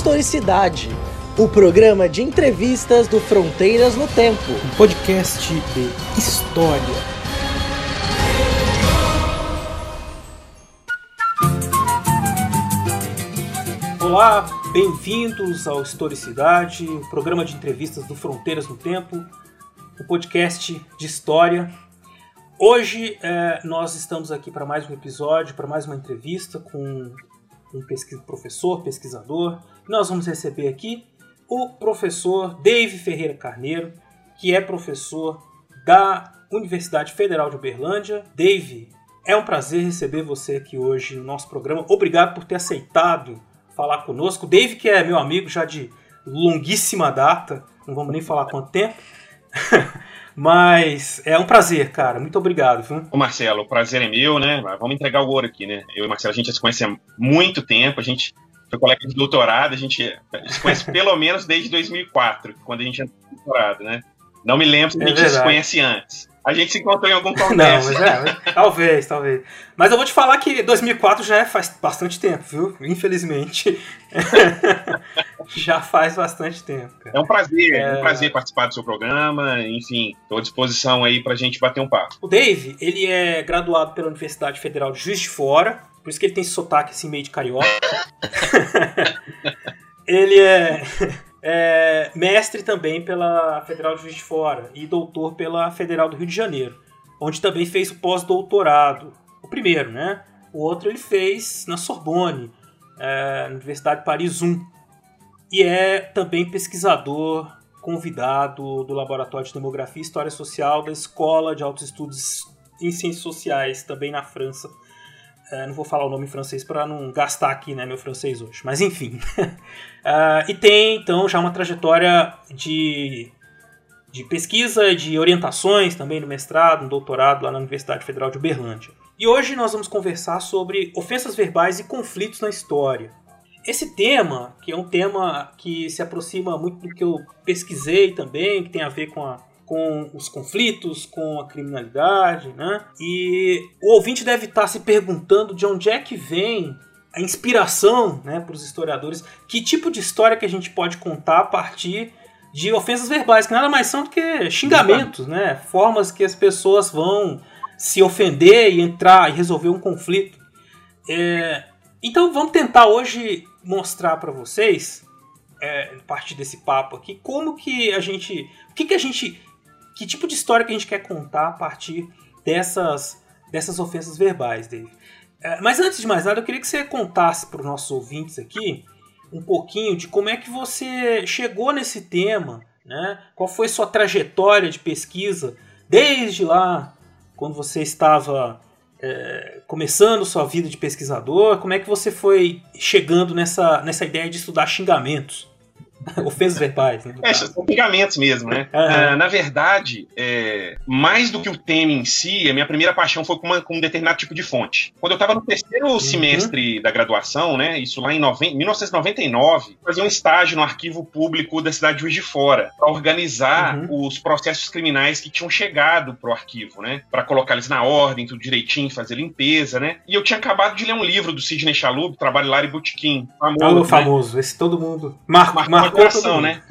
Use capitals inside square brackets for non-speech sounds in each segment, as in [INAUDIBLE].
Historicidade, o programa de entrevistas do Fronteiras no Tempo. Um podcast de história. Olá, bem-vindos ao Historicidade, o programa de entrevistas do Fronteiras no Tempo, o podcast de história. Hoje é, nós estamos aqui para mais um episódio, para mais uma entrevista com um pesquisa, professor, pesquisador. Nós vamos receber aqui o professor Dave Ferreira Carneiro, que é professor da Universidade Federal de Uberlândia. Dave, é um prazer receber você aqui hoje no nosso programa. Obrigado por ter aceitado falar conosco. Dave, que é meu amigo já de longuíssima data, não vamos nem falar quanto tempo. [LAUGHS] Mas é um prazer, cara. Muito obrigado. Viu? Ô Marcelo, o prazer é meu, né? Vamos entregar o ouro aqui, né? Eu e o Marcelo, a gente já se conhece há muito tempo, a gente foi colega de doutorado, a gente se conhece [LAUGHS] pelo menos desde 2004, quando a gente entrou no doutorado, né? Não me lembro se a gente é se conhece antes. A gente se encontrou em algum congresso. [LAUGHS] Não, mas é, talvez, talvez. Mas eu vou te falar que 2004 já é faz bastante tempo, viu? Infelizmente. [LAUGHS] já faz bastante tempo. Cara. É um prazer, é... é... um prazer participar do seu programa. Enfim, estou à disposição aí pra gente bater um papo. O Dave, ele é graduado pela Universidade Federal de Juiz de Fora, por isso que ele tem esse sotaque assim meio de carioca. [LAUGHS] ele é [LAUGHS] é mestre também pela Federal de Juiz de Fora e doutor pela Federal do Rio de Janeiro, onde também fez o pós-doutorado. O primeiro, né? O outro ele fez na Sorbonne, é, Universidade de Paris 1. E é também pesquisador convidado do Laboratório de Demografia e História Social da Escola de Altos Estudos em Ciências Sociais, também na França, é, não vou falar o nome em francês para não gastar aqui né, meu francês hoje, mas enfim. uh, [LAUGHS] e tem então já uma trajetória de, de pesquisa, de orientações também no mestrado, no doutorado lá na Universidade Federal de Uberlândia. E hoje nós vamos conversar sobre ofensas verbais e conflitos na história. Esse tema, que é um tema que se aproxima muito do que eu pesquisei também, que tem a ver com a com os conflitos, com a criminalidade, né? E o ouvinte deve estar se perguntando de onde é que vem a inspiração, né, para os historiadores, que tipo de história que a gente pode contar a partir de ofensas verbais, que nada mais são do que xingamentos, né? Formas que as pessoas vão se ofender e entrar e resolver um conflito. É, então vamos tentar hoje mostrar para vocês, é, a partir desse papo aqui, como que a gente, o que que a gente que tipo de história que a gente quer contar a partir dessas, dessas ofensas verbais, Dave. É, mas antes de mais nada, eu queria que você contasse para os nossos ouvintes aqui um pouquinho de como é que você chegou nesse tema, né? Qual foi sua trajetória de pesquisa desde lá, quando você estava é, começando sua vida de pesquisador, como é que você foi chegando nessa, nessa ideia de estudar xingamentos? [LAUGHS] Ofensas verbais, né? É, são xingamentos mesmo, né? Uhum. Uh, na verdade, é, mais do que o tema em si, a minha primeira paixão foi com, uma, com um determinado tipo de fonte. Quando eu estava no terceiro uhum. semestre da graduação, né? Isso lá em 90, 1999, fazia um estágio no arquivo público da cidade de Juiz de Fora para organizar uhum. os processos criminais que tinham chegado pro arquivo, né? Para colocar eles na ordem, tudo direitinho, fazer limpeza, né? E eu tinha acabado de ler um livro do Sidney Chalub, Trabalho Lar e Botequim. Famoso, né? famoso. Esse todo mundo. Mar Coração, né?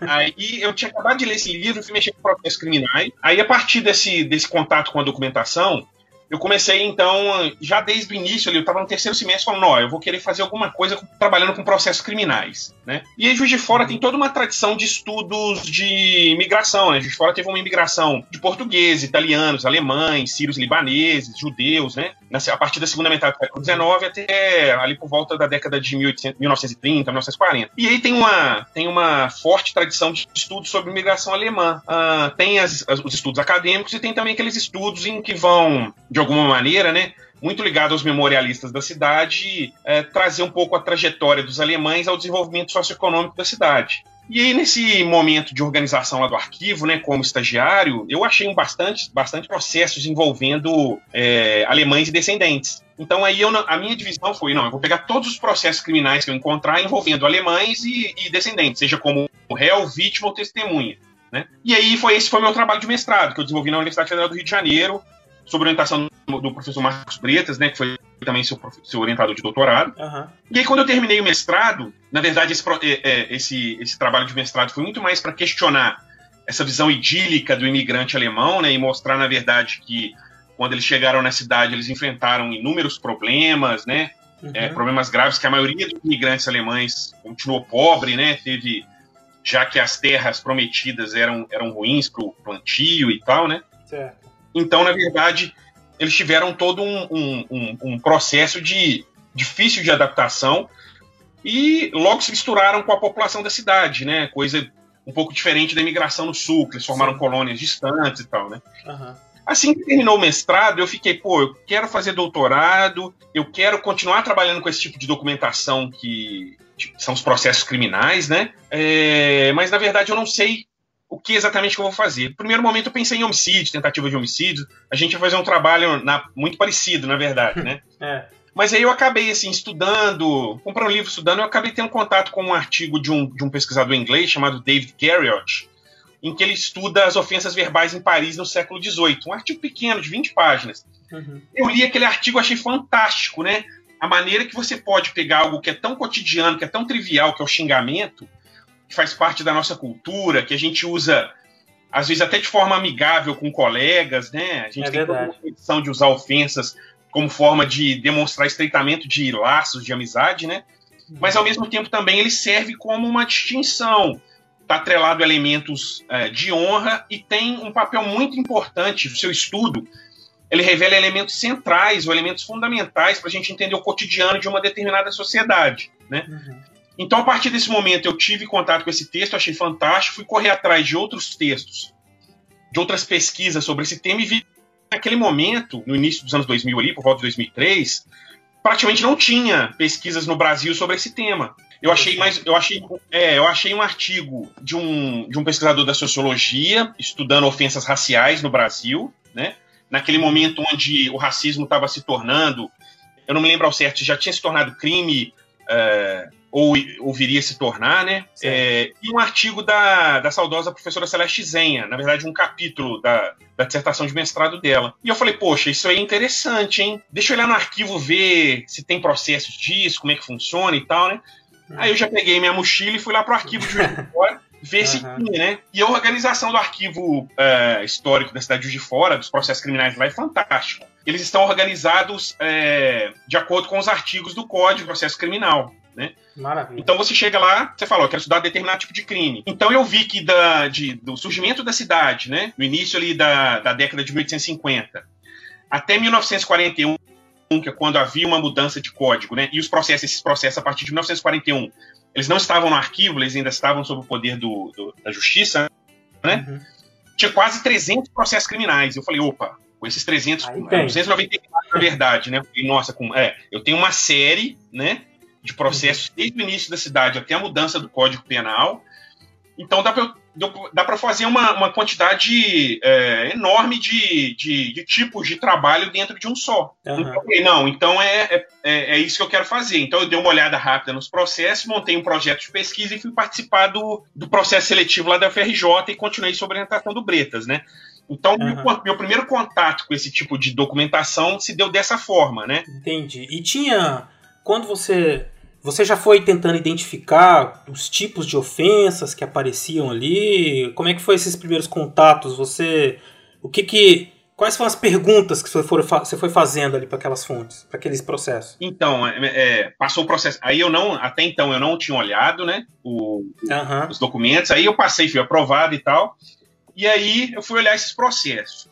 aí eu tinha acabado de ler esse livro, fui mexer com processos criminais. Aí, a partir desse, desse contato com a documentação, eu comecei, então, já desde o início, ali, eu estava no terceiro semestre, falando, ó, eu vou querer fazer alguma coisa trabalhando com processos criminais, né? E aí, Juiz de Fora tem toda uma tradição de estudos de imigração, né? Juiz de Fora teve uma imigração de portugueses, italianos, alemães, sírios, libaneses, judeus, né? A partir da segunda metade do século XIX até ali por volta da década de 1800, 1930, 1940. E aí tem uma, tem uma forte tradição de estudos sobre imigração alemã. Uh, tem as, as, os estudos acadêmicos e tem também aqueles estudos em que vão de alguma maneira, né, muito ligado aos memorialistas da cidade, é, trazer um pouco a trajetória dos alemães ao desenvolvimento socioeconômico da cidade. E aí, nesse momento de organização lá do arquivo, né, como estagiário, eu achei um bastante, bastante processos envolvendo é, alemães e descendentes. Então aí eu, a minha divisão foi, não, eu vou pegar todos os processos criminais que eu encontrar envolvendo alemães e, e descendentes, seja como réu, vítima ou testemunha. Né? E aí foi esse foi meu trabalho de mestrado que eu desenvolvi na Universidade Federal do Rio de Janeiro, sob orientação do professor Marcos Bretas, né, que foi também seu, seu orientador de doutorado. Uhum. E aí, quando eu terminei o mestrado, na verdade, esse, é, é, esse, esse trabalho de mestrado foi muito mais para questionar essa visão idílica do imigrante alemão, né, e mostrar, na verdade, que quando eles chegaram na cidade, eles enfrentaram inúmeros problemas, né, uhum. é, problemas graves que a maioria dos imigrantes alemães continuou pobre, né, teve já que as terras prometidas eram, eram ruins para o plantio e tal, né? Certo. Então, na verdade, eles tiveram todo um, um, um, um processo de difícil de adaptação e logo se misturaram com a população da cidade, né? Coisa um pouco diferente da imigração no sul, que eles formaram Sim. colônias distantes e tal, né? Uhum. Assim que terminou o mestrado, eu fiquei, pô, eu quero fazer doutorado, eu quero continuar trabalhando com esse tipo de documentação que são os processos criminais, né? É, mas na verdade eu não sei o que exatamente que eu vou fazer. No primeiro momento eu pensei em homicídio, tentativa de homicídio. A gente vai fazer um trabalho na, muito parecido, na verdade, né? [LAUGHS] é. Mas aí eu acabei, assim, estudando, comprando um livro, estudando, eu acabei tendo contato com um artigo de um, de um pesquisador inglês chamado David Garriott, em que ele estuda as ofensas verbais em Paris no século XVIII. Um artigo pequeno, de 20 páginas. Uhum. Eu li aquele artigo, achei fantástico, né? A maneira que você pode pegar algo que é tão cotidiano, que é tão trivial, que é o xingamento, que faz parte da nossa cultura, que a gente usa, às vezes até de forma amigável com colegas, né? A gente é tem toda uma de usar ofensas como forma de demonstrar estreitamento de laços de amizade, né? Mas ao mesmo tempo também ele serve como uma distinção, está atrelado a elementos é, de honra e tem um papel muito importante no seu estudo. Ele revela elementos centrais ou elementos fundamentais para a gente entender o cotidiano de uma determinada sociedade, né? Uhum. Então, a partir desse momento, eu tive contato com esse texto, achei fantástico, fui correr atrás de outros textos, de outras pesquisas sobre esse tema e vi naquele momento, no início dos anos 2000 ali, por volta de 2003, praticamente não tinha pesquisas no Brasil sobre esse tema. Eu achei mais, eu achei, é, eu achei um artigo de um, de um pesquisador da sociologia estudando ofensas raciais no Brasil, né? Naquele momento onde o racismo estava se tornando, eu não me lembro ao certo, já tinha se tornado crime é, ou, ou viria se tornar, né? É, e um artigo da, da saudosa professora Celeste Zenha, na verdade, um capítulo da, da dissertação de mestrado dela. E eu falei, poxa, isso aí é interessante, hein? Deixa eu olhar no arquivo ver se tem processos disso, como é que funciona e tal, né? Hum. Aí eu já peguei minha mochila e fui lá pro arquivo de Juiz de Fora [LAUGHS] ver se uhum. tinha, né? E a organização do arquivo uh, histórico da cidade de Juiz de Fora, dos processos criminais lá, é fantástico. Eles estão organizados uh, de acordo com os artigos do Código de Processo Criminal. Né? Maravilha. Então você chega lá, você fala, eu quero estudar determinado tipo de crime. Então eu vi que da, de, do surgimento da cidade, né, no início ali da, da década de 1850, até 1941, que é quando havia uma mudança de código, né, e os processos, esses processos a partir de 1941, eles não estavam no arquivo, eles ainda estavam sob o poder do, do da justiça, né? Uhum. Tinha quase 300 processos criminais. Eu falei, opa, com esses 300, 294 na verdade, né? Falei, nossa, com, é, eu tenho uma série, né? De processos desde o início da cidade até a mudança do Código Penal. Então dá para dá para fazer uma, uma quantidade é, enorme de, de, de, tipos de trabalho dentro de um só. Uhum. Então, não, então é, é, é, é, isso que eu quero fazer. Então eu dei uma olhada rápida nos processos, montei um projeto de pesquisa e fui participar do, do processo seletivo lá da FRJ e continuei sobre a orientação do Bretas, né? Então, uhum. meu, meu, primeiro contato com esse tipo de documentação se deu dessa forma, né? Entendi. E tinha. Quando você você já foi tentando identificar os tipos de ofensas que apareciam ali? Como é que foi esses primeiros contatos? Você, o que que, quais foram as perguntas que você foi, fazendo ali para aquelas fontes, para aqueles processos? Então, é, é, passou o processo. Aí eu não, até então eu não tinha olhado, né, o, uhum. os documentos. Aí eu passei, fui aprovado e tal. E aí eu fui olhar esses processos.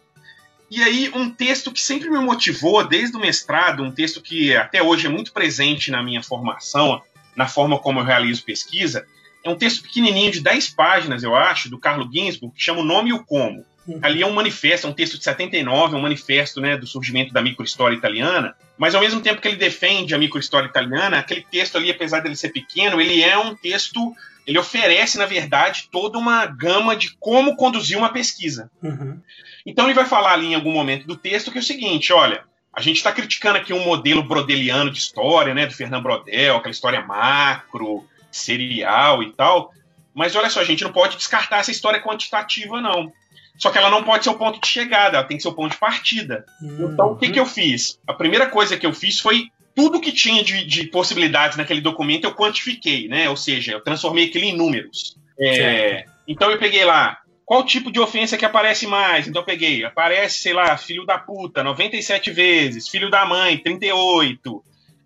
E aí, um texto que sempre me motivou desde o mestrado, um texto que até hoje é muito presente na minha formação, na forma como eu realizo pesquisa, é um texto pequenininho de 10 páginas, eu acho, do Carlo Ginzburg, que chama O Nome e o Como. Ali é um manifesto, é um texto de 79, é um manifesto né, do surgimento da microhistória italiana, mas ao mesmo tempo que ele defende a microhistória italiana, aquele texto ali, apesar dele ser pequeno, ele é um texto ele oferece, na verdade, toda uma gama de como conduzir uma pesquisa. Uhum. Então ele vai falar ali em algum momento do texto que é o seguinte: olha, a gente está criticando aqui um modelo brodeliano de história, né, do Fernando Brodel, aquela história macro, serial e tal. Mas olha só, a gente não pode descartar essa história quantitativa, não. Só que ela não pode ser o ponto de chegada, ela tem que ser o ponto de partida. Uhum. Então, o que, que eu fiz? A primeira coisa que eu fiz foi tudo que tinha de, de, possibilidades naquele documento eu quantifiquei, né? Ou seja, eu transformei aquilo em números. É, então eu peguei lá qual tipo de ofensa que aparece mais? Então eu peguei, aparece, sei lá, filho da puta, 97 vezes, filho da mãe, 38.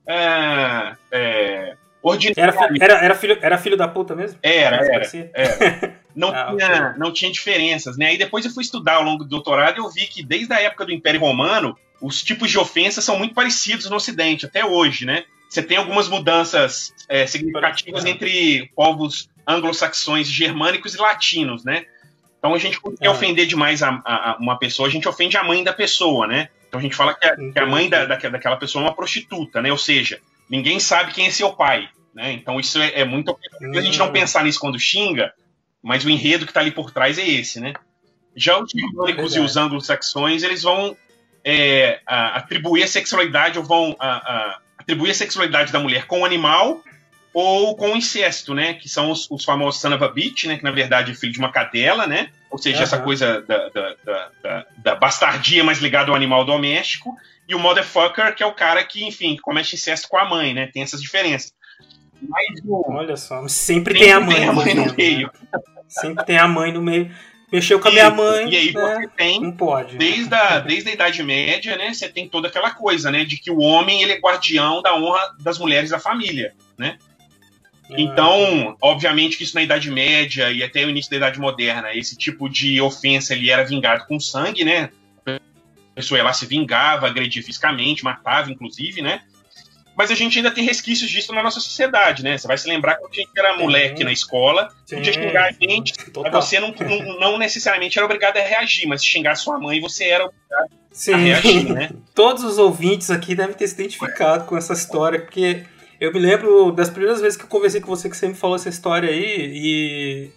É, é, ordinário. Era, era, era, filho, era filho da puta mesmo? Era, era. era. [LAUGHS] Não, ah, tinha, okay. não tinha diferenças, né? E depois eu fui estudar ao longo do doutorado e eu vi que desde a época do Império Romano, os tipos de ofensas são muito parecidos no Ocidente, até hoje, né? Você tem algumas mudanças é, significativas entre povos anglo-saxões, germânicos e latinos, né? Então a gente não quer é. ofender demais a, a, a, uma pessoa, a gente ofende a mãe da pessoa, né? Então a gente fala que a, que a mãe da, daquela pessoa é uma prostituta, né? Ou seja, ninguém sabe quem é seu pai, né? Então isso é, é muito. A gente não hum. pensar nisso quando xinga, mas o enredo que está ali por trás é esse, né? Já os germânicos e os anglo-saxões, eles vão é, atribuir a sexualidade ou vão atribuir a sexualidade da mulher com o animal ou com incesto, né? Que são os, os famosos son of a bitch, né? Que na verdade é filho de uma cadela, né? Ou seja, uhum. essa coisa da, da, da, da, bastardia mais ligada ao animal doméstico. E o motherfucker, que é o cara que, enfim, comete incesto com a mãe, né? Tem essas diferenças. Mas, Olha só, sempre, sempre tem a mãe, tem a mãe no meio. Sempre tem a mãe no meio. Mexeu com a minha mãe. E aí né? você tem, não pode. Desde a, desde a Idade Média, né? Você tem toda aquela coisa, né? De que o homem ele é guardião da honra das mulheres da família, né? Então, obviamente que isso na Idade Média e até o início da Idade Moderna, esse tipo de ofensa ele era vingado com sangue, né? A pessoa lá se vingava, agredia fisicamente, matava, inclusive, né? Mas a gente ainda tem resquícios disso na nossa sociedade, né? Você vai se lembrar quando a gente era moleque na escola, Sim. podia xingar a gente, mas você não, não, não, necessariamente era obrigado a reagir, mas se xingar sua mãe, você era obrigado Sim. a reagir, né? [LAUGHS] Todos os ouvintes aqui devem ter se identificado com essa história, porque eu me lembro das primeiras vezes que eu conversei com você que você me falou essa história aí e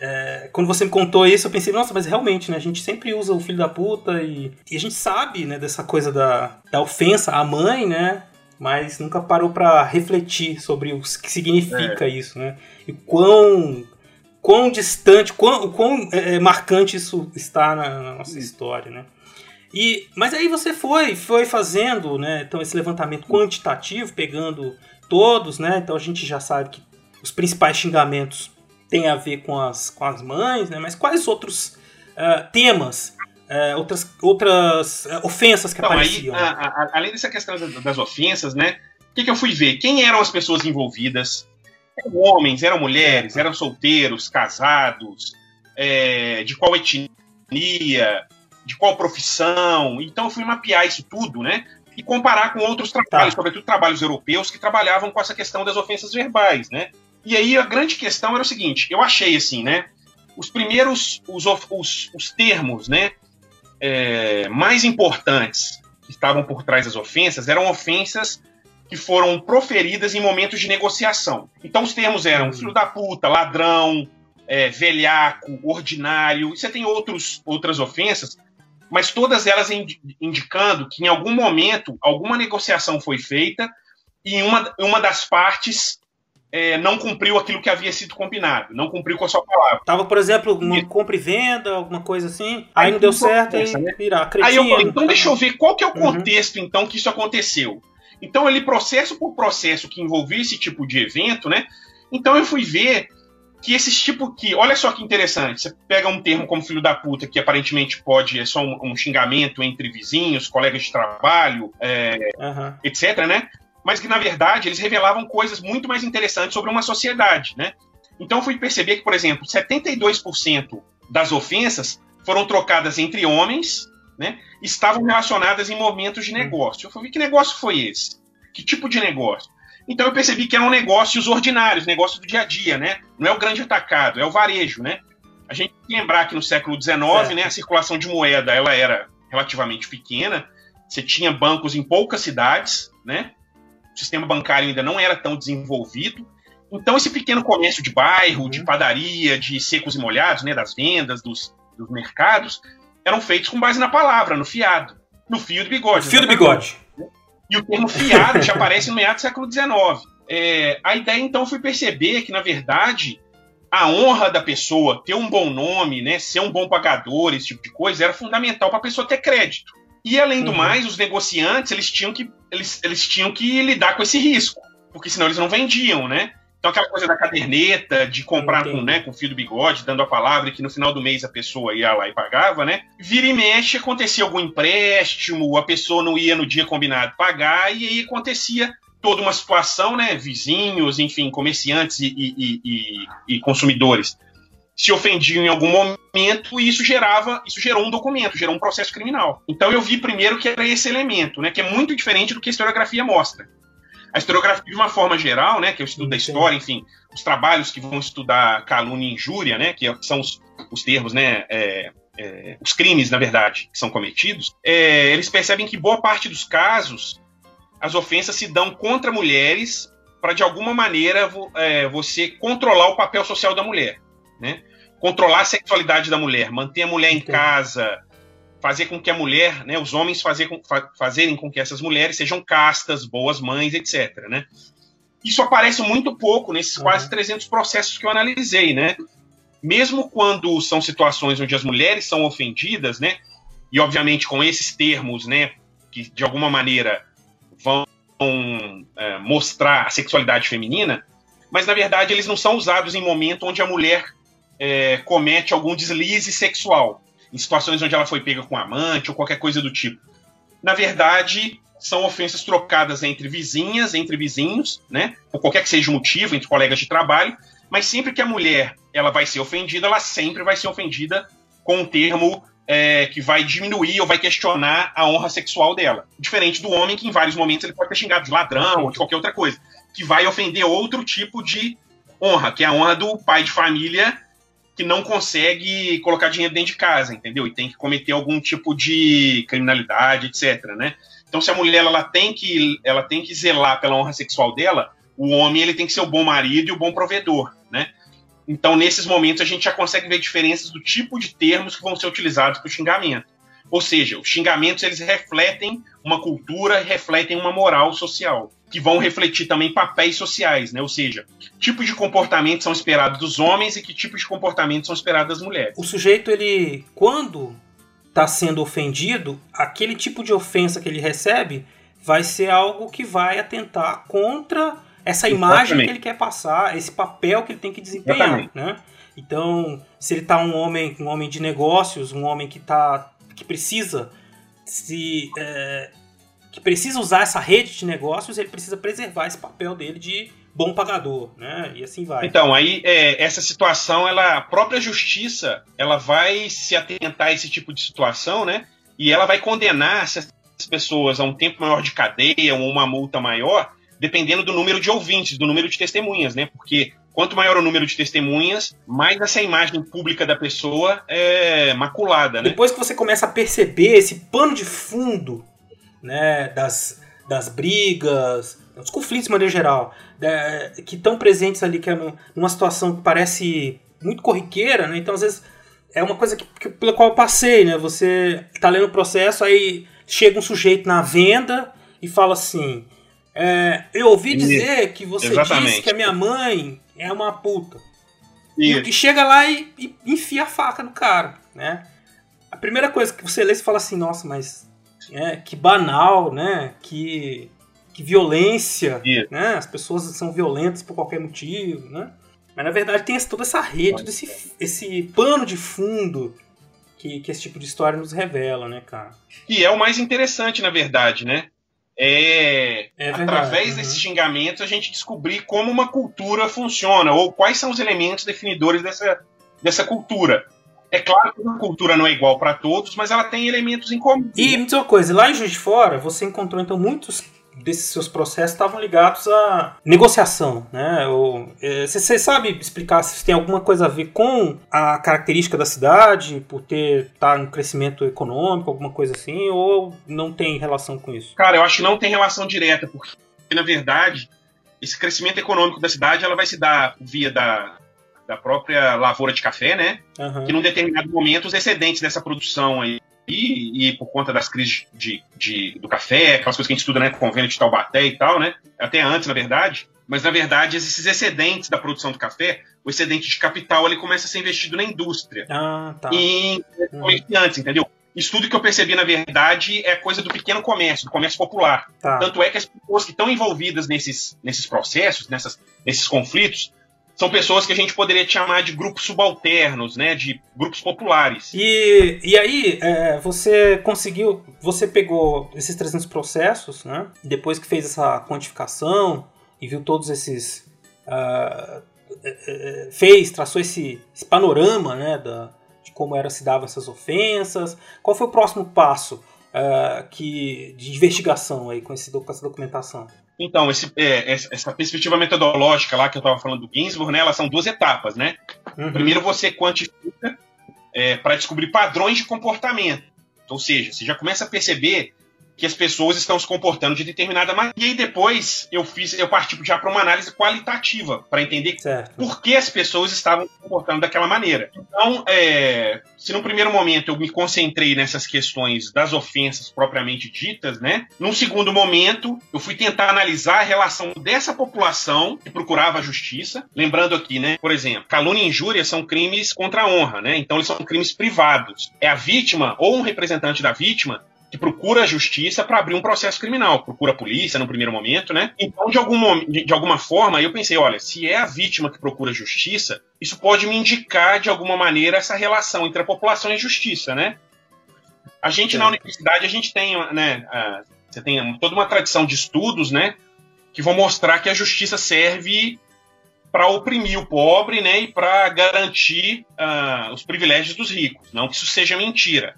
é, quando você me contou isso, eu pensei, nossa, mas realmente, né? A gente sempre usa o filho da puta e, e a gente sabe, né, dessa coisa da, da ofensa à mãe, né? Mas nunca parou para refletir sobre o que significa é. isso, né? E quão, quão distante, quão, quão é, é marcante isso está na, na nossa história, né? E, mas aí você foi, foi fazendo, né? Então esse levantamento quantitativo, pegando todos, né? Então a gente já sabe que os principais xingamentos têm a ver com as, com as mães, né? Mas quais outros uh, temas, uh, outras, outras uh, ofensas que então, apareciam? Aí, a, a, além dessa questão das ofensas, né? O que, que eu fui ver? Quem eram as pessoas envolvidas? Eram homens, eram mulheres, eram solteiros, casados, é, de qual etnia, de qual profissão. Então eu fui mapear isso tudo, né? E comparar com outros trabalhos, tá. sobretudo trabalhos europeus, que trabalhavam com essa questão das ofensas verbais, né? E aí a grande questão era o seguinte, eu achei assim, né? Os primeiros, os, os, os termos, né? É, mais importantes que estavam por trás das ofensas eram ofensas que foram proferidas em momentos de negociação. Então os termos eram uhum. filho da puta, ladrão, é, velhaco, ordinário, e você tem outros, outras ofensas mas todas elas indicando que em algum momento alguma negociação foi feita e uma, uma das partes é, não cumpriu aquilo que havia sido combinado, não cumpriu com a sua palavra. Tava, por exemplo, uma compra e venda, alguma coisa assim, aí, aí não deu certo e virar Aí eu então deixa eu ver qual que é o uhum. contexto, uhum. então, que isso aconteceu. Então, ele, processo por processo que envolvia esse tipo de evento, né? Então, eu fui ver que esses tipo que, olha só que interessante, você pega um termo como filho da puta, que aparentemente pode é só um, um xingamento entre vizinhos, colegas de trabalho, é, uhum. etc, né? Mas que na verdade eles revelavam coisas muito mais interessantes sobre uma sociedade, né? Então eu fui perceber que, por exemplo, 72% das ofensas foram trocadas entre homens, né? Estavam relacionadas em momentos de negócio. Eu falei, que negócio foi esse? Que tipo de negócio? Então eu percebi que eram negócios ordinários, negócios do dia a dia, né? Não é o grande atacado, é o varejo, né? A gente tem que lembrar que no século XIX, né, a circulação de moeda ela era relativamente pequena. Você tinha bancos em poucas cidades, né? O sistema bancário ainda não era tão desenvolvido. Então esse pequeno comércio de bairro, uhum. de padaria, de secos e molhados, né, das vendas, dos, dos mercados, eram feitos com base na palavra, no fiado, no fio do bigode. Fio do bigode. E o termo fiado já aparece no meados do século XIX. É, a ideia, então, foi perceber que, na verdade, a honra da pessoa, ter um bom nome, né, ser um bom pagador, esse tipo de coisa, era fundamental para a pessoa ter crédito. E além do uhum. mais, os negociantes eles tinham que eles, eles tinham que lidar com esse risco, porque senão eles não vendiam, né? Então aquela coisa da caderneta, de comprar com, né, com fio do bigode, dando a palavra, e que no final do mês a pessoa ia lá e pagava, né? Vira e mexe, acontecia algum empréstimo, a pessoa não ia no dia combinado pagar, e aí acontecia toda uma situação, né? Vizinhos, enfim, comerciantes e, e, e, e consumidores se ofendiam em algum momento e isso gerava, isso gerou um documento, gerou um processo criminal. Então eu vi primeiro que era esse elemento, né, que é muito diferente do que a historiografia mostra. A historiografia, de uma forma geral, né, que é o estudo da história, enfim, os trabalhos que vão estudar calúnia e injúria, né, que são os, os termos, né, é, é, os crimes, na verdade, que são cometidos, é, eles percebem que boa parte dos casos as ofensas se dão contra mulheres para, de alguma maneira, é, você controlar o papel social da mulher. Né? Controlar a sexualidade da mulher, manter a mulher em casa, fazer com que a mulher, né, os homens fazer com, fa, fazerem com que essas mulheres sejam castas, boas mães, etc. Né? Isso aparece muito pouco nesses uhum. quase 300 processos que eu analisei, né? Mesmo quando são situações onde as mulheres são ofendidas, né? E obviamente com esses termos, né, que de alguma maneira vão é, mostrar a sexualidade feminina, mas na verdade eles não são usados em momento onde a mulher é, comete algum deslize sexual, em situações onde ela foi pega com amante ou qualquer coisa do tipo. Na verdade, são ofensas trocadas entre vizinhas, entre vizinhos, né? Por qualquer que seja o motivo, entre colegas de trabalho, mas sempre que a mulher ela vai ser ofendida, ela sempre vai ser ofendida com um termo é, que vai diminuir ou vai questionar a honra sexual dela. Diferente do homem, que em vários momentos ele pode ter xingado de ladrão ou de qualquer outra coisa, que vai ofender outro tipo de honra, que é a honra do pai de família que não consegue colocar dinheiro dentro de casa, entendeu? E tem que cometer algum tipo de criminalidade, etc, né? Então, se a mulher ela tem que ela tem que zelar pela honra sexual dela, o homem ele tem que ser o bom marido e o bom provedor, né? Então, nesses momentos, a gente já consegue ver diferenças do tipo de termos que vão ser utilizados para o xingamento. Ou seja, os xingamentos eles refletem uma cultura, refletem uma moral social, que vão refletir também papéis sociais, né? Ou seja, que tipos de comportamentos são esperados dos homens e que tipos de comportamentos são esperados das mulheres. O sujeito, ele, quando está sendo ofendido, aquele tipo de ofensa que ele recebe vai ser algo que vai atentar contra essa imagem Exatamente. que ele quer passar, esse papel que ele tem que desempenhar, né? Então, se ele tá um homem, um homem de negócios, um homem que tá que precisa se é, que precisa usar essa rede de negócios, ele precisa preservar esse papel dele de bom pagador, né? E assim vai. Então, aí é, essa situação, ela, a própria justiça, ela vai se atentar a esse tipo de situação, né? E ela vai condenar essas pessoas a um tempo maior de cadeia ou uma multa maior, dependendo do número de ouvintes, do número de testemunhas, né? Porque quanto maior o número de testemunhas, mais essa imagem pública da pessoa é maculada, né? Depois que você começa a perceber esse pano de fundo, né, das, das brigas, dos conflitos de maneira geral, né, que estão presentes ali, que é numa situação que parece muito corriqueira, né? Então, às vezes, é uma coisa que, que, pela qual eu passei, né? Você está lendo o processo, aí chega um sujeito na venda e fala assim é, eu ouvi dizer que você Exatamente. disse que a minha mãe é uma puta. Isso. E chega lá e, e, enfia a faca no cara, né? A primeira coisa que você lê, você fala assim, nossa, mas é, que banal, né? Que, que violência, Isso. né? As pessoas são violentas por qualquer motivo, né? Mas na verdade tem toda essa rede, todo esse, esse pano de fundo que, que esse tipo de história nos revela, né, cara? E é o mais interessante, na verdade, né? É, é através uhum. desses xingamentos, a gente descobrir como uma cultura funciona, ou quais são os elementos definidores dessa, dessa cultura. É claro que uma cultura não é igual para todos, mas ela tem elementos em comum. E me diz uma coisa, lá em Juiz de Fora, você encontrou então muitos desses seus processos estavam ligados à negociação, né? Você é, sabe explicar se tem alguma coisa a ver com a característica da cidade, por ter tá no crescimento econômico, alguma coisa assim, ou não tem relação com isso? Cara, eu acho que não tem relação direta, porque na verdade esse crescimento econômico da cidade ela vai se dar via da, da própria lavoura de café, né? Uhum. Que num determinado momento os excedentes dessa produção aí e, e, por conta das crises de, de, do café, aquelas coisas que a gente estuda, né, convênio de Taubaté e tal, né, até antes, na verdade, Mas, na verdade, esses excedentes da produção do café, o excedente de capital, ele começa a ser investido na indústria. Ah, tá. E em comerciantes, entendeu? Isso tudo que eu percebi, na verdade, é coisa do pequeno comércio, do comércio popular. Tá. Tanto é que as pessoas que estão envolvidas nesses, nesses processos, nessas, nesses conflitos, são pessoas que a gente poderia chamar de grupos subalternos, né? De grupos populares. E, e aí, é, você conseguiu, você pegou esses 300 processos, né? Depois que fez essa quantificação e viu todos esses. Uh, fez, traçou esse, esse panorama, né? Da, de como era se davam essas ofensas. Qual foi o próximo passo uh, que, de investigação aí com, esse, com essa documentação? Então, esse, é, essa perspectiva metodológica lá que eu estava falando do Ginsburg, né, elas são duas etapas, né? Uhum. Primeiro você quantifica é, para descobrir padrões de comportamento. Ou seja, você já começa a perceber que as pessoas estão se comportando de determinada maneira. E aí depois eu fiz, eu parti já para uma análise qualitativa para entender certo. por que as pessoas estavam se comportando daquela maneira. Então, é, se no primeiro momento eu me concentrei nessas questões das ofensas propriamente ditas, né? Num segundo momento, eu fui tentar analisar a relação dessa população que procurava a justiça, lembrando aqui, né? Por exemplo, calúnia e injúria são crimes contra a honra, né? Então eles são crimes privados. É a vítima ou um representante da vítima que procura a justiça para abrir um processo criminal, procura a polícia no primeiro momento, né? Então, de, algum, de alguma forma, eu pensei, olha, se é a vítima que procura a justiça, isso pode me indicar de alguma maneira essa relação entre a população e a justiça, né? A gente é. na universidade a gente tem, né? A, você tem toda uma tradição de estudos, né? Que vão mostrar que a justiça serve para oprimir o pobre, né? E para garantir uh, os privilégios dos ricos. Não que isso seja mentira.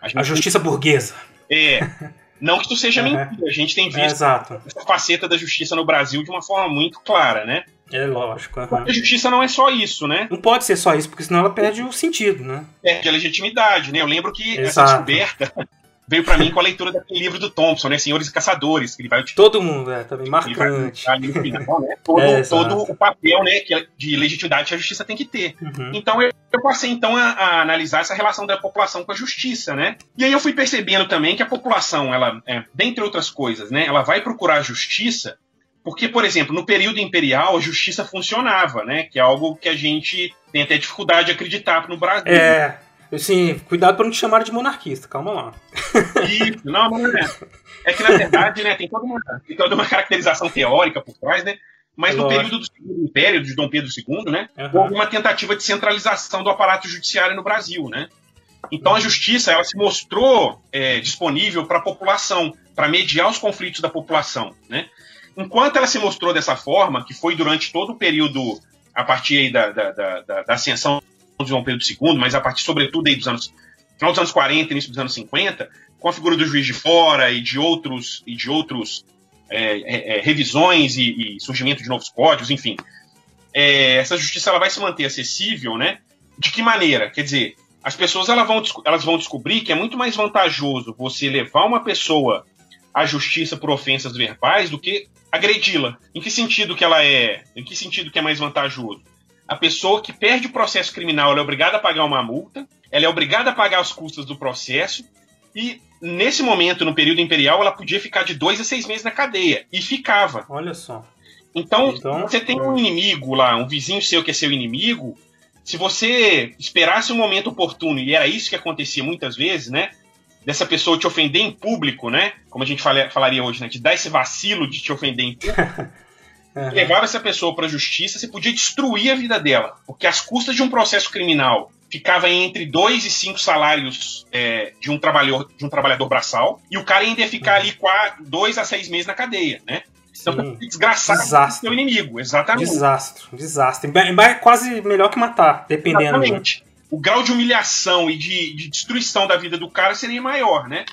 A, a justiça burguesa. É. [LAUGHS] Não que isso seja uhum. mentira, a gente tem visto é, essa faceta da justiça no Brasil de uma forma muito clara, né? É lógico. Uhum. A justiça não é só isso, né? Não pode ser só isso, porque senão ela perde o sentido, né? Perde a legitimidade, né? Eu lembro que Exato. essa descoberta veio para mim com a leitura daquele livro do Thompson, né? Senhores e Caçadores, que ele vai todo mundo é também marcante. No final, né? Todo, [LAUGHS] é, todo o papel, né, que é de legitimidade que a justiça tem que ter. Uhum. Então eu, eu, passei então a, a, analisar essa relação da população com a justiça, né? E aí eu fui percebendo também que a população, ela, é, dentre outras coisas, né, ela vai procurar a justiça porque, por exemplo, no período imperial a justiça funcionava, né? Que é algo que a gente tem até dificuldade de acreditar no Brasil. É, Assim, cuidado para não te chamar de monarquista, calma lá. Isso, não, não é. É que, na verdade, né, tem toda uma, tem toda uma caracterização teórica por trás, né? Mas no período do Segundo Império, de Dom Pedro II, né, uhum. houve uma tentativa de centralização do aparato judiciário no Brasil, né? Então a justiça ela se mostrou é, disponível para a população, para mediar os conflitos da população, né? Enquanto ela se mostrou dessa forma, que foi durante todo o período a partir da, da, da, da ascensão de João Pedro II, mas a partir, sobretudo, aí dos anos, final dos anos 40, início dos anos 50, com a figura do juiz de fora e de outros, e de outros é, é, é, revisões e, e, surgimento de novos códigos, enfim. É, essa justiça ela vai se manter acessível, né? De que maneira? Quer dizer, as pessoas elas vão, elas vão descobrir que é muito mais vantajoso você levar uma pessoa à justiça por ofensas verbais do que agredi-la. Em que sentido que ela é? Em que sentido que é mais vantajoso? A pessoa que perde o processo criminal é obrigada a pagar uma multa, ela é obrigada a pagar os custos do processo, e nesse momento, no período imperial, ela podia ficar de dois a seis meses na cadeia. E ficava. Olha só. Então, então você tem um inimigo lá, um vizinho seu que é seu inimigo. Se você esperasse um momento oportuno, e era isso que acontecia muitas vezes, né? Dessa pessoa te ofender em público, né? Como a gente falaria hoje, né? De dar esse vacilo de te ofender em público. [LAUGHS] Uhum. Levava essa pessoa para a justiça, você podia destruir a vida dela, porque as custas de um processo criminal ficava entre dois e cinco salários é, de, um trabalhador, de um trabalhador braçal, e o cara ainda ia ficar ali quatro, dois a seis meses na cadeia, né? Então, desgraçado desastre. seu inimigo, exatamente. Desastre, desastre. É quase melhor que matar, dependendo. Exatamente. O grau de humilhação e de, de, destruição da vida do cara seria maior, né?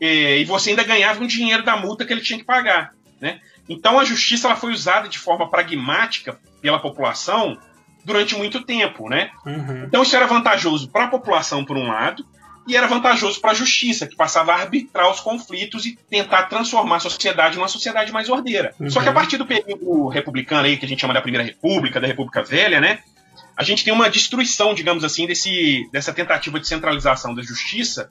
É, e você ainda ganhava um dinheiro da multa que ele tinha que pagar, né? Então a justiça ela foi usada de forma pragmática pela população durante muito tempo, né? Uhum. Então isso era vantajoso para a população por um lado e era vantajoso para a justiça que passava a arbitrar os conflitos e tentar transformar a sociedade numa sociedade mais ordeira. Uhum. Só que a partir do período republicano aí que a gente chama da Primeira República, da República Velha, né? A gente tem uma destruição, digamos assim, desse, dessa tentativa de centralização da justiça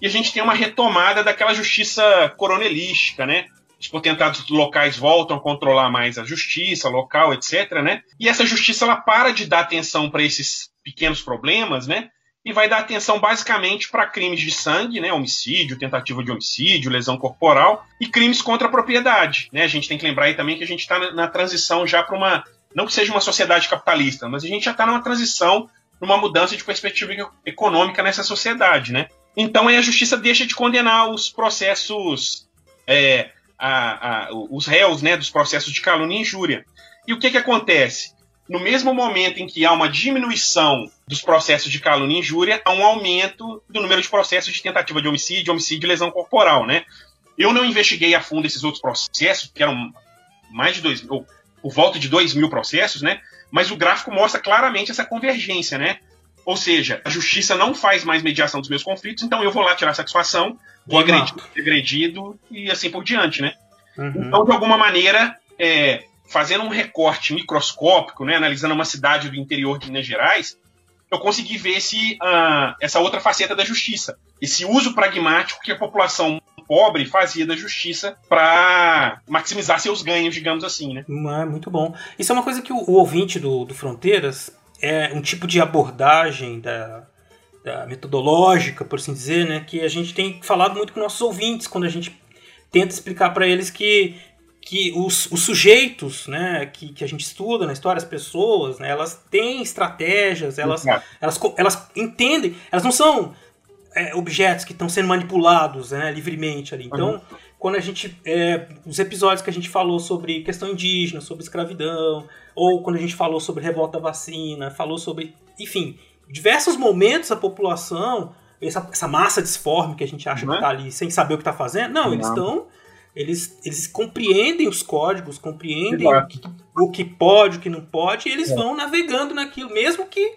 e a gente tem uma retomada daquela justiça coronelística, né? Os potentados locais voltam a controlar mais a justiça local, etc. Né? E essa justiça ela para de dar atenção para esses pequenos problemas, né? E vai dar atenção basicamente para crimes de sangue, né? Homicídio, tentativa de homicídio, lesão corporal e crimes contra a propriedade. Né? A gente tem que lembrar aí também que a gente está na, transição já para uma. Não que seja uma sociedade capitalista, mas a gente já está numa transição, numa mudança de perspectiva econômica nessa sociedade, né? Então aí a justiça deixa de condenar os processos é, a, a, os réus né, dos processos de calúnia e injúria. E o que, que acontece? No mesmo momento em que há uma diminuição dos processos de calúnia e injúria, há um aumento do número de processos de tentativa de homicídio, homicídio e lesão corporal. Né? Eu não investiguei a fundo esses outros processos, que eram mais de dois, ou por volta de dois mil processos, né? mas o gráfico mostra claramente essa convergência. Né? Ou seja, a justiça não faz mais mediação dos meus conflitos, então eu vou lá tirar satisfação, vou agredir agredido e assim por diante, né? Uhum. Então, de alguma maneira, é, fazendo um recorte microscópico, né, analisando uma cidade do interior de Minas Gerais, eu consegui ver esse, uh, essa outra faceta da justiça, esse uso pragmático que a população pobre fazia da justiça para maximizar seus ganhos, digamos assim, né? Muito bom. Isso é uma coisa que o, o ouvinte do, do Fronteiras é um tipo de abordagem da, da metodológica, por assim dizer, né, que a gente tem falado muito com nossos ouvintes quando a gente tenta explicar para eles que que os, os sujeitos né, que, que a gente estuda na história, as pessoas, né, elas têm estratégias, elas, elas, elas entendem, elas não são é, objetos que estão sendo manipulados né, livremente ali. Então, uhum. Quando a gente. É, os episódios que a gente falou sobre questão indígena, sobre escravidão, ou quando a gente falou sobre revolta vacina, falou sobre. Enfim, diversos momentos a população, essa, essa massa disforme que a gente acha que está ali sem saber o que está fazendo, não, não. eles estão. Eles, eles compreendem os códigos, compreendem o que, o que, pode, o que não pode, e eles é. vão navegando naquilo, mesmo que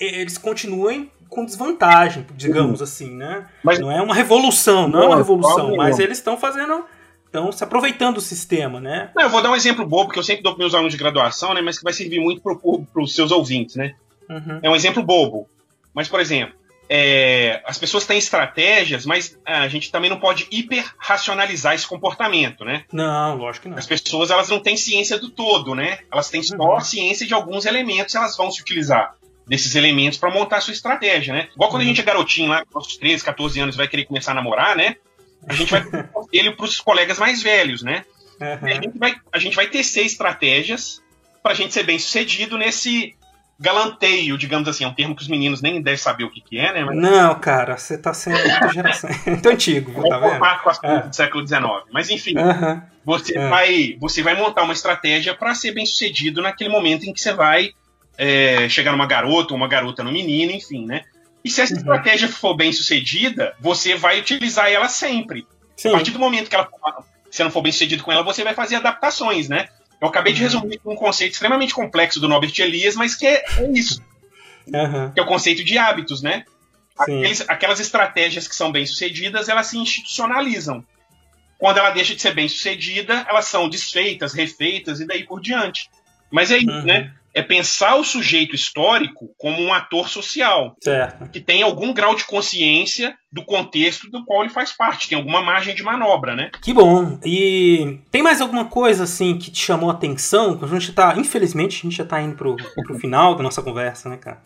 eles continuem com desvantagem, digamos uhum. assim, né? Mas, não é uma revolução, não, não é uma revolução, mas eles estão fazendo estão se aproveitando do sistema, né? Não, eu vou dar um exemplo bobo, que eu sempre dou para meus alunos de graduação, né? Mas que vai servir muito para os seus ouvintes, né? Uhum. É um exemplo bobo. Mas, por exemplo, é, as pessoas têm estratégias, mas a gente também não pode hiper-racionalizar esse comportamento, né? Não, lógico que não. As pessoas elas não têm ciência do todo, né? Elas têm só uhum. ciência de alguns elementos, elas vão se utilizar desses elementos para montar a sua estratégia, né? Igual quando a gente é garotinho lá, com os 13, 14 anos, vai querer começar a namorar, né? A gente vai [LAUGHS] ele para os colegas mais velhos, né? Uhum. A, gente vai, a gente vai tecer estratégias para a gente ser bem sucedido nesse galanteio, digamos assim, é um termo que os meninos nem devem saber o que, que é, né? Mas... Não, cara, você tá sendo geração... [LAUGHS] muito antigo, viu, tá vendo? com as é. do século XIX. Mas enfim, uhum. você, é. vai, você vai montar uma estratégia para ser bem sucedido naquele momento em que você vai é, chegar numa garota ou uma garota no menino, enfim, né? E se essa uhum. estratégia for bem sucedida, você vai utilizar ela sempre. Sim. A partir do momento que ela, você não for bem sucedido com ela, você vai fazer adaptações, né? Eu acabei de uhum. resumir um conceito extremamente complexo do Norbert Elias, mas que é, é isso. Uhum. Que é o conceito de hábitos, né? Aqueles, aquelas estratégias que são bem sucedidas, elas se institucionalizam. Quando ela deixa de ser bem sucedida, elas são desfeitas, refeitas e daí por diante. Mas é isso, uhum. né? É pensar o sujeito histórico como um ator social, certo. que tem algum grau de consciência do contexto do qual ele faz parte, tem alguma margem de manobra, né? Que bom. E tem mais alguma coisa assim que te chamou a atenção? A gente tá, infelizmente, a gente já está indo pro, pro final da nossa conversa, né, cara?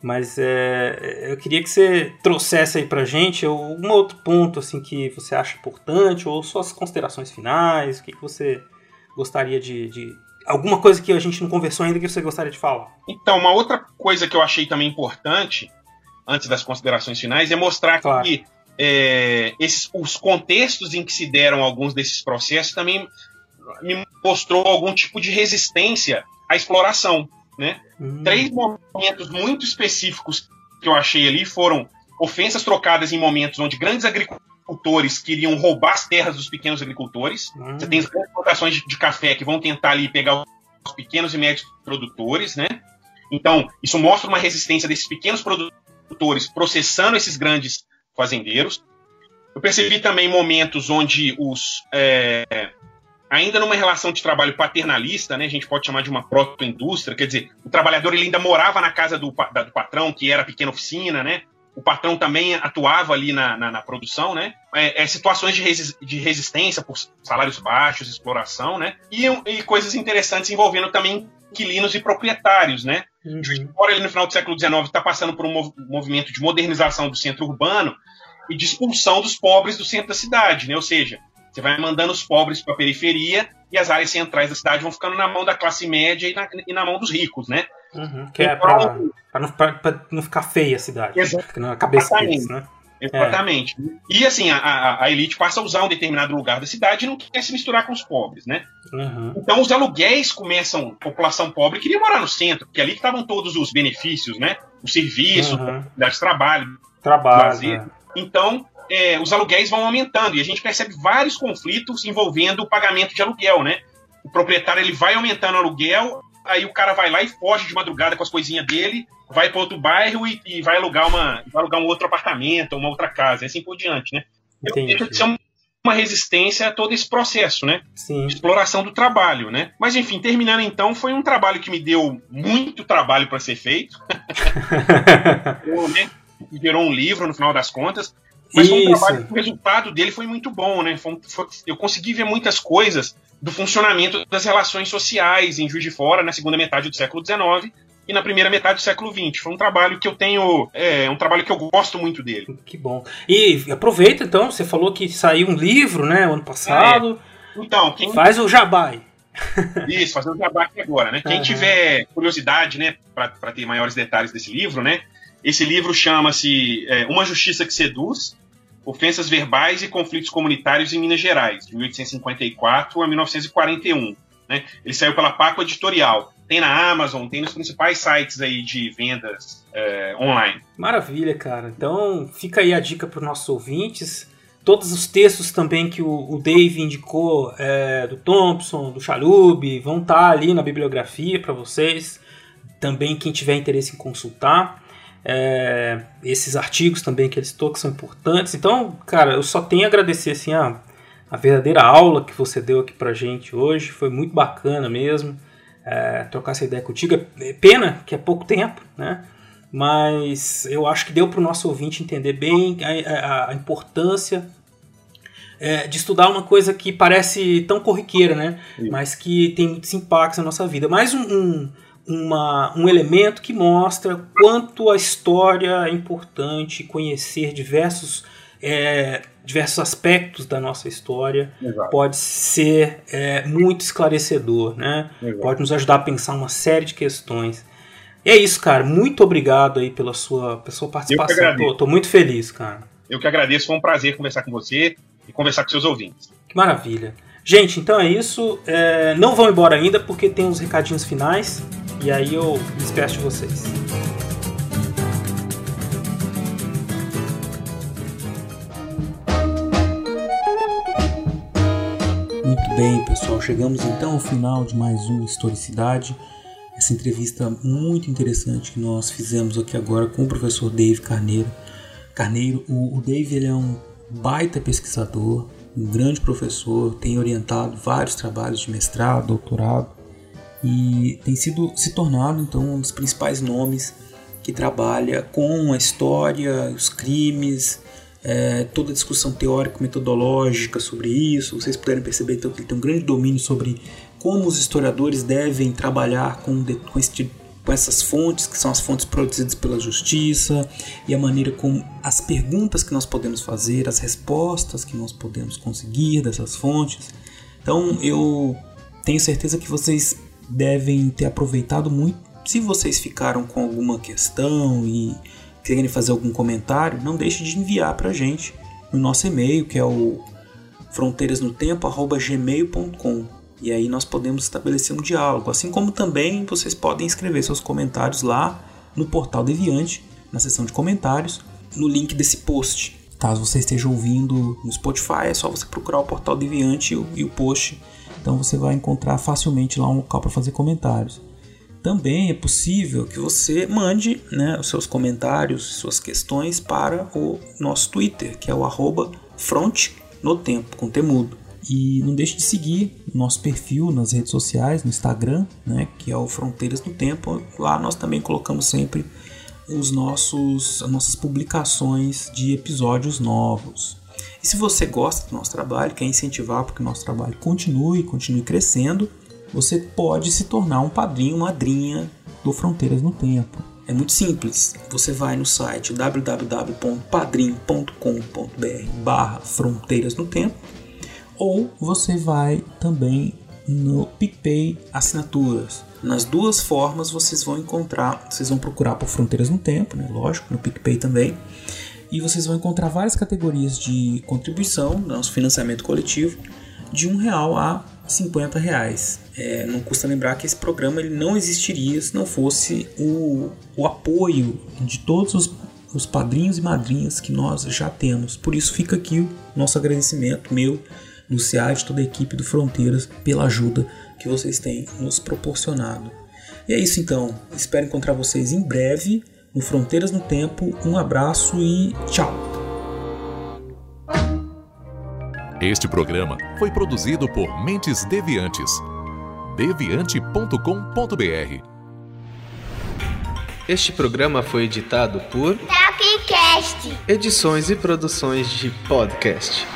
Mas é, eu queria que você trouxesse aí pra gente algum outro ponto assim que você acha importante, ou suas considerações finais, o que, que você gostaria de, de alguma coisa que a gente não conversou ainda que você gostaria de falar? Então, uma outra coisa que eu achei também importante, antes das considerações finais, é mostrar claro. que é, esses, os contextos em que se deram alguns desses processos também me mostrou algum tipo de resistência à exploração. Né? Hum. Três momentos muito específicos que eu achei ali foram ofensas trocadas em momentos onde grandes agricultores agricultores queriam roubar as terras dos pequenos agricultores. Hum. Você tem as grandes plantações de, de, café que vão tentar ali pegar os pequenos e médios produtores, né? Então, isso mostra uma resistência desses pequenos produtores processando esses grandes fazendeiros. Eu percebi também momentos onde os. É, ainda numa relação de trabalho paternalista, né, a gente pode chamar de uma proto-indústria, quer dizer, o trabalhador ele ainda morava na casa do, da, do patrão, que era a pequena oficina, né? O patrão também atuava ali na, na, na produção, né? É, é, situações de, resi de, resistência por salários baixos, exploração, né? E, e coisas interessantes envolvendo também inquilinos e proprietários, né? Uhum. Embora ele no final do século XIX está passando por um mov movimento de modernização do centro urbano e de expulsão dos pobres do centro da cidade, né? Ou seja, você vai mandando os pobres para a periferia e as áreas centrais da cidade vão ficando na mão da classe média e na, e na mão dos ricos, né? Uhum, que então, é para não, não, ficar feia a cidade, na cabeça deles, né? Exatamente. É. E assim, a, a, elite passa a usar um determinado lugar da cidade e não quer se misturar com os pobres, né? Uhum. Então os aluguéis começam, população pobre queria morar no centro, porque ali que estavam todos os benefícios, né? O serviço, uhum. de trabalho, trabalho. Lazer. É. Então, é, os aluguéis vão aumentando e a gente percebe vários conflitos envolvendo o pagamento de aluguel, né? O proprietário ele vai aumentando o aluguel, aí o cara vai lá e foge de madrugada com as coisinhas dele, vai para outro bairro e, e, vai alugar uma, vai alugar um outro apartamento, uma outra casa, e assim por diante, né? Entendi. Deixa de ser uma resistência a todo esse processo, né? Sim. Exploração do trabalho, né? Mas enfim, terminando então, foi um trabalho que me deu muito trabalho para ser feito. [LAUGHS] Né? Gerou um livro no final das contas. Mas foi um trabalho, o resultado dele foi muito bom, né? Foi, foi, eu consegui ver muitas coisas do funcionamento das relações sociais em Juiz de Fora na segunda metade do século XIX e na primeira metade do século XX. Foi um trabalho que eu tenho, é um trabalho que eu gosto muito dele. Que bom. E aproveita então, você falou que saiu um livro, né, ano passado. É. Então, quem faz o jabai. Isso, fazer o jabá aqui agora, né? Quem uhum. tiver curiosidade, né, para ter maiores detalhes desse livro, né? Esse livro chama-se é, Uma Justiça que Seduz, Ofensas Verbais e Conflitos Comunitários em Minas Gerais, de 1854 a 1941. Né? Ele saiu pela Paco Editorial. Tem na Amazon, tem nos principais sites aí de vendas é, online. Maravilha, cara. Então fica aí a dica para os nossos ouvintes. Todos os textos também que o, Dave indicou, é, do Thompson, do Chalub, vão estar tá ali na bibliografia para vocês. Também quem tiver interesse em consultar. É, esses artigos também que ele citou que são importantes. Então, cara, eu só tenho a agradecer assim, a, a verdadeira aula que você deu aqui pra gente hoje. Foi muito bacana mesmo é, trocar essa ideia contigo. É pena que é pouco tempo, né? Mas eu acho que deu para o nosso ouvinte entender bem a, a, a importância é, de estudar uma coisa que parece tão corriqueira, né? Sim. Mas que tem muitos impactos na nossa vida. Mais um, um uma, um elemento que mostra quanto a história é importante conhecer diversos, é, diversos aspectos da nossa história Exato. pode ser é, muito esclarecedor, né? Pode nos ajudar a pensar uma série de questões. E é isso, cara. Muito obrigado aí pela sua, pela sua participação. Tô, tô muito feliz, cara. Eu que agradeço. Foi um prazer conversar com você e conversar com seus ouvintes. Que maravilha. Gente, então é isso. É, não vão embora ainda porque tem uns recadinhos finais. E aí eu despeço de vocês. Muito bem, pessoal. Chegamos então ao final de mais um Historicidade. Essa entrevista muito interessante que nós fizemos aqui agora com o professor Dave Carneiro. Carneiro, o, o Dave ele é um baita pesquisador, um grande professor, tem orientado vários trabalhos de mestrado, doutorado e tem sido se tornado então um dos principais nomes que trabalha com a história, os crimes, é, toda a discussão teórico-metodológica sobre isso. Vocês puderem perceber então que ele tem um grande domínio sobre como os historiadores devem trabalhar com, com, com essas fontes, que são as fontes produzidas pela justiça, e a maneira como as perguntas que nós podemos fazer, as respostas que nós podemos conseguir dessas fontes. Então eu tenho certeza que vocês devem ter aproveitado muito. Se vocês ficaram com alguma questão e querem fazer algum comentário, não deixe de enviar para a gente no nosso e-mail, que é o fronteirasnotempo@gmail.com. E aí nós podemos estabelecer um diálogo, assim como também vocês podem escrever seus comentários lá no portal Deviante, na seção de comentários, no link desse post. Caso você esteja ouvindo no Spotify, é só você procurar o portal Deviante e o post então você vai encontrar facilmente lá um local para fazer comentários. Também é possível que você mande né, os seus comentários, suas questões para o nosso Twitter, que é o arroba front com temudo. E não deixe de seguir nosso perfil nas redes sociais, no Instagram, né, que é o Fronteiras no Tempo. Lá nós também colocamos sempre os nossos, as nossas publicações de episódios novos. E se você gosta do nosso trabalho, quer incentivar para que o nosso trabalho continue, continue crescendo, você pode se tornar um padrinho, madrinha do Fronteiras no Tempo. É muito simples. Você vai no site www.padrim.com.br barra Fronteiras no Tempo ou você vai também no PicPay Assinaturas. Nas duas formas vocês vão encontrar, vocês vão procurar por Fronteiras no Tempo, né? lógico, no PicPay também. E vocês vão encontrar várias categorias de contribuição, nosso financiamento coletivo, de um real a 50 reais. É, não custa lembrar que esse programa ele não existiria se não fosse o, o apoio de todos os, os padrinhos e madrinhas que nós já temos. Por isso fica aqui o nosso agradecimento, meu, do CA e de toda a equipe do Fronteiras, pela ajuda que vocês têm nos proporcionado. E é isso então. Espero encontrar vocês em breve no Fronteiras no Tempo. Um abraço e tchau! Este programa foi produzido por Mentes Deviantes. deviante.com.br. Este programa foi editado por Tapcast. Edições e Produções de Podcast.